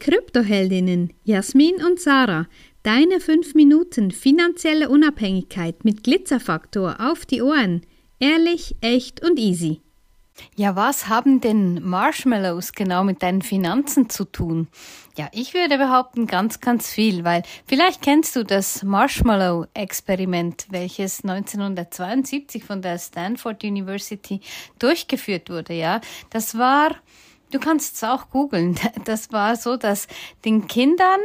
Kryptoheldinnen Jasmin und Sarah. Deine 5 Minuten finanzielle Unabhängigkeit mit Glitzerfaktor auf die Ohren. Ehrlich, echt und easy. Ja, was haben denn Marshmallows genau mit deinen Finanzen zu tun? Ja, ich würde behaupten ganz, ganz viel, weil vielleicht kennst du das Marshmallow-Experiment, welches 1972 von der Stanford University durchgeführt wurde, ja. Das war, du kannst es auch googeln, das war so, dass den Kindern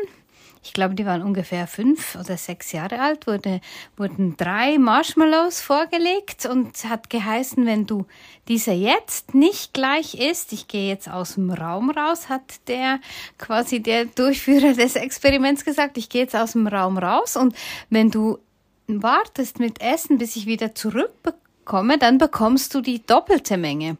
ich glaube, die waren ungefähr fünf oder sechs Jahre alt, wurde, wurden drei Marshmallows vorgelegt und hat geheißen, wenn du diese jetzt nicht gleich isst, ich gehe jetzt aus dem Raum raus, hat der quasi der Durchführer des Experiments gesagt, ich gehe jetzt aus dem Raum raus und wenn du wartest mit Essen, bis ich wieder zurückkomme, dann bekommst du die doppelte Menge.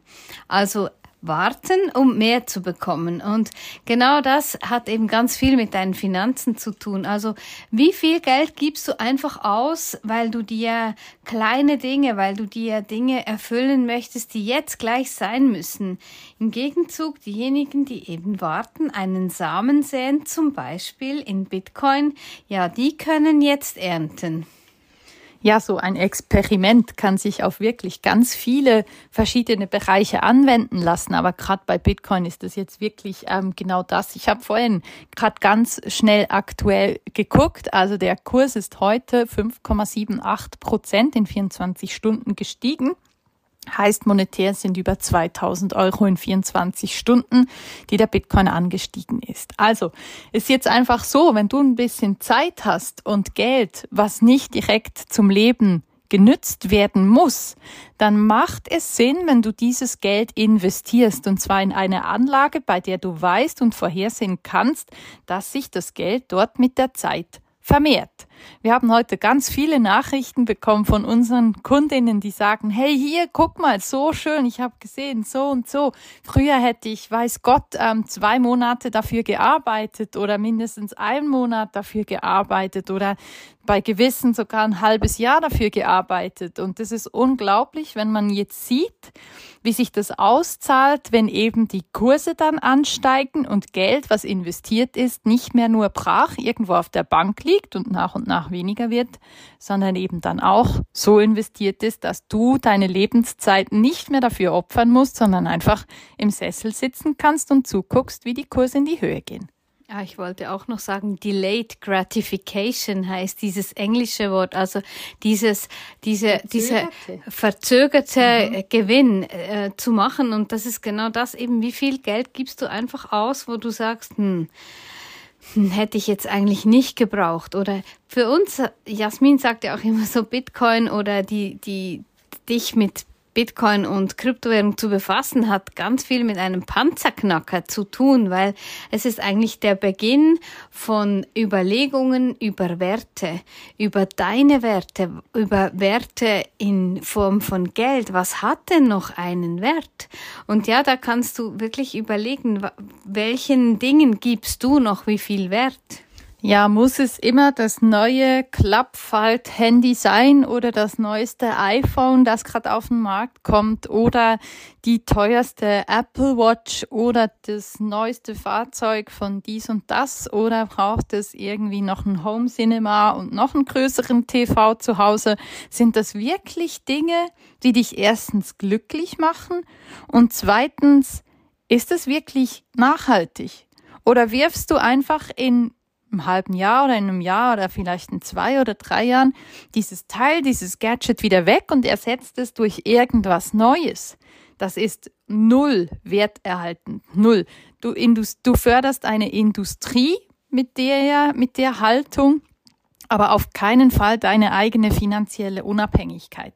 Also warten, um mehr zu bekommen. Und genau das hat eben ganz viel mit deinen Finanzen zu tun. Also wie viel Geld gibst du einfach aus, weil du dir kleine Dinge, weil du dir Dinge erfüllen möchtest, die jetzt gleich sein müssen. Im Gegenzug diejenigen, die eben warten, einen Samen säen, zum Beispiel in Bitcoin, ja, die können jetzt ernten. Ja, so ein Experiment kann sich auf wirklich ganz viele verschiedene Bereiche anwenden lassen. Aber gerade bei Bitcoin ist das jetzt wirklich ähm, genau das. Ich habe vorhin gerade ganz schnell aktuell geguckt. Also der Kurs ist heute 5,78 Prozent in 24 Stunden gestiegen. Heißt, monetär sind über 2000 Euro in 24 Stunden, die der Bitcoin angestiegen ist. Also, ist jetzt einfach so, wenn du ein bisschen Zeit hast und Geld, was nicht direkt zum Leben genützt werden muss, dann macht es Sinn, wenn du dieses Geld investierst und zwar in eine Anlage, bei der du weißt und vorhersehen kannst, dass sich das Geld dort mit der Zeit vermehrt. Wir haben heute ganz viele Nachrichten bekommen von unseren Kundinnen, die sagen, hey, hier, guck mal, so schön, ich habe gesehen, so und so. Früher hätte ich, weiß Gott, ähm, zwei Monate dafür gearbeitet oder mindestens einen Monat dafür gearbeitet oder bei gewissen sogar ein halbes Jahr dafür gearbeitet. Und das ist unglaublich, wenn man jetzt sieht, wie sich das auszahlt, wenn eben die Kurse dann ansteigen und Geld, was investiert ist, nicht mehr nur brach irgendwo auf der Bank liegt und nach und nach weniger wird, sondern eben dann auch so investiert ist, dass du deine Lebenszeit nicht mehr dafür opfern musst, sondern einfach im Sessel sitzen kannst und zuguckst, wie die Kurse in die Höhe gehen. Ja, ich wollte auch noch sagen, delayed gratification heißt dieses englische Wort, also dieses, diese, dieser verzögerte mhm. Gewinn äh, zu machen. Und das ist genau das eben, wie viel Geld gibst du einfach aus, wo du sagst, hm, hätte ich jetzt eigentlich nicht gebraucht. Oder für uns, Jasmin sagt ja auch immer so Bitcoin oder die, die dich mit Bitcoin und Kryptowährung zu befassen, hat ganz viel mit einem Panzerknacker zu tun, weil es ist eigentlich der Beginn von Überlegungen über Werte, über deine Werte, über Werte in Form von Geld. Was hat denn noch einen Wert? Und ja, da kannst du wirklich überlegen, welchen Dingen gibst du noch wie viel Wert? Ja, muss es immer das neue Klappfalt-Handy sein oder das neueste iPhone, das gerade auf den Markt kommt oder die teuerste Apple Watch oder das neueste Fahrzeug von dies und das oder braucht es irgendwie noch ein Home Cinema und noch einen größeren TV zu Hause? Sind das wirklich Dinge, die dich erstens glücklich machen und zweitens, ist es wirklich nachhaltig? Oder wirfst du einfach in einem halben Jahr oder in einem Jahr oder vielleicht in zwei oder drei Jahren dieses Teil, dieses Gadget wieder weg und ersetzt es durch irgendwas Neues. Das ist null werterhaltend, null. Du, du förderst eine Industrie mit der, mit der Haltung, aber auf keinen Fall deine eigene finanzielle Unabhängigkeit.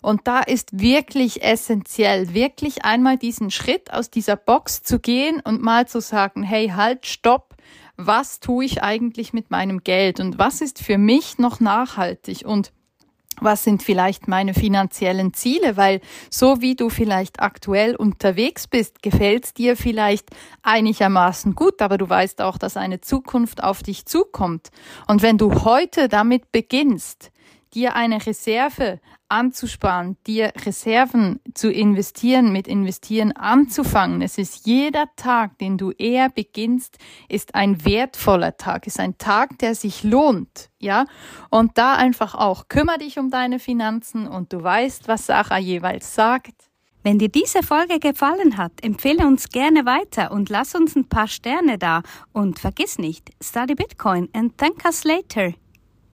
Und da ist wirklich essentiell, wirklich einmal diesen Schritt aus dieser Box zu gehen und mal zu sagen, hey, halt, stopp, was tue ich eigentlich mit meinem Geld und was ist für mich noch nachhaltig und was sind vielleicht meine finanziellen Ziele, weil so wie du vielleicht aktuell unterwegs bist, gefällt es dir vielleicht einigermaßen gut, aber du weißt auch, dass eine Zukunft auf dich zukommt. Und wenn du heute damit beginnst, dir eine Reserve anzusparen, dir Reserven zu investieren, mit investieren anzufangen. Es ist jeder Tag, den du eher beginnst, ist ein wertvoller Tag, ist ein Tag, der sich lohnt, ja? Und da einfach auch kümmere dich um deine Finanzen und du weißt, was Sarah jeweils sagt. Wenn dir diese Folge gefallen hat, empfehle uns gerne weiter und lass uns ein paar Sterne da. Und vergiss nicht, study Bitcoin and thank us later.